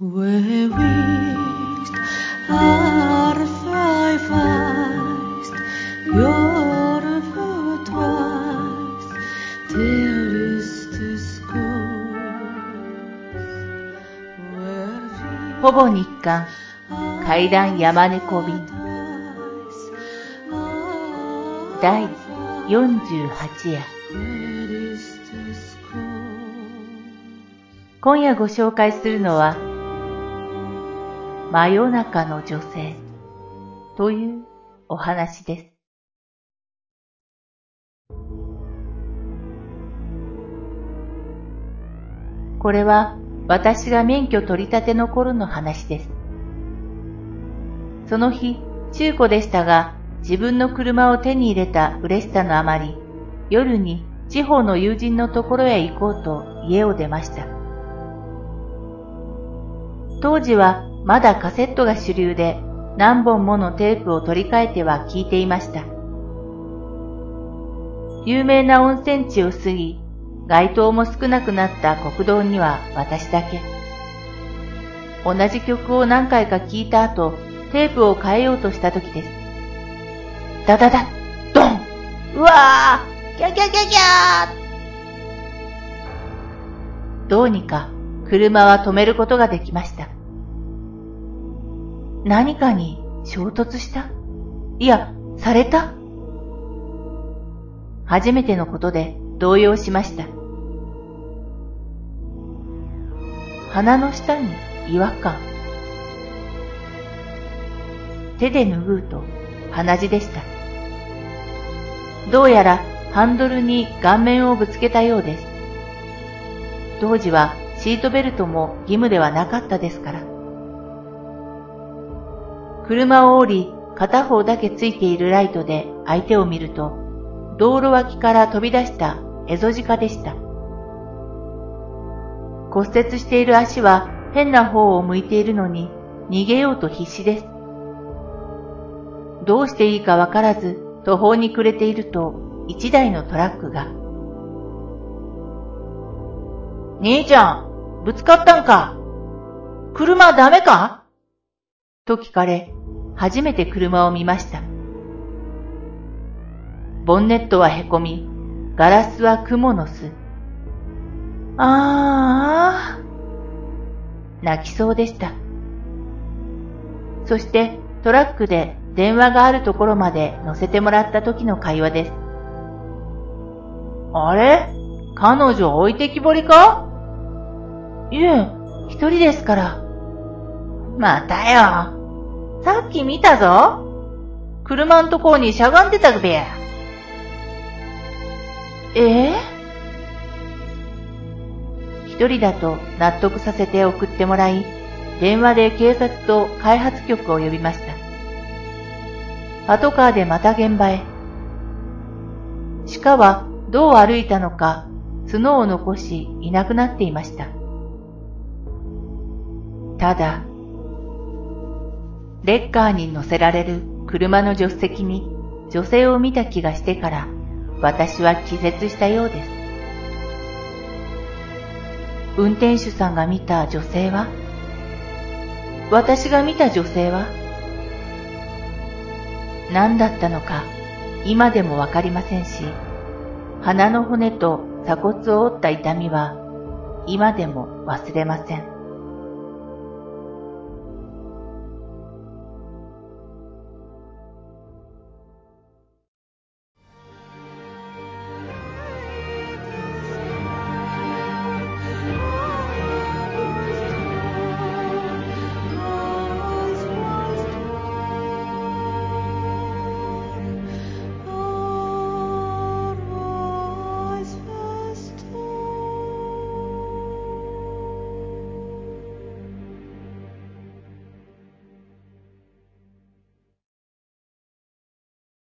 ほぼ日刊階段山猫便第48夜今夜ご紹介するのは真夜中の女性というお話です。これは私が免許取り立ての頃の話です。その日、中古でしたが、自分の車を手に入れた嬉しさのあまり、夜に地方の友人のところへ行こうと家を出ました。当時はまだカセットが主流で何本ものテープを取り替えては聞いていました。有名な温泉地を過ぎ、街灯も少なくなった国道には私だけ。同じ曲を何回か聞いた後、テープを変えようとした時です。ダダダッ、ドンうわーキャキャキャキャーどうにか車は止めることができました。何かに衝突した？いや、された？初めてのことで動揺しました。鼻の下に違和感。手で拭うと鼻血でした。どうやらハンドルに顔面をぶつけたようです。当時はシートベルトも義務ではなかったですから。車を降り、片方だけついているライトで相手を見ると、道路脇から飛び出したエゾジカでした。骨折している足は変な方を向いているのに逃げようと必死です。どうしていいかわからず途方に暮れていると一台のトラックが。兄ちゃん、ぶつかったんか？車ダメか？と聞かれ、初めて車を見ました。ボンネットはへこみ、ガラスは蜘蛛の巣。ああ、泣きそうでした。そしてトラックで電話があるところまで乗せてもらった時の会話です。あれ？彼女置いてきぼりか？いえ、一人ですから。またよ。さっき見たぞ。車んとこにしゃがんでたくべや。ええ？一人だと納得させて送ってもらい、電話で警察と開発局を呼びました。パトカーでまた現場へ。鹿はどう歩いたのか、角を残しいなくなっていました。ただ、レッカーに乗せられる車の助手席に女性を見た気がしてから、私は気絶したようです。運転手さんが見た女性は私が見た女性は何だったのか今でもわかりませんし、鼻の骨と鎖骨を折った痛みは今でも忘れません。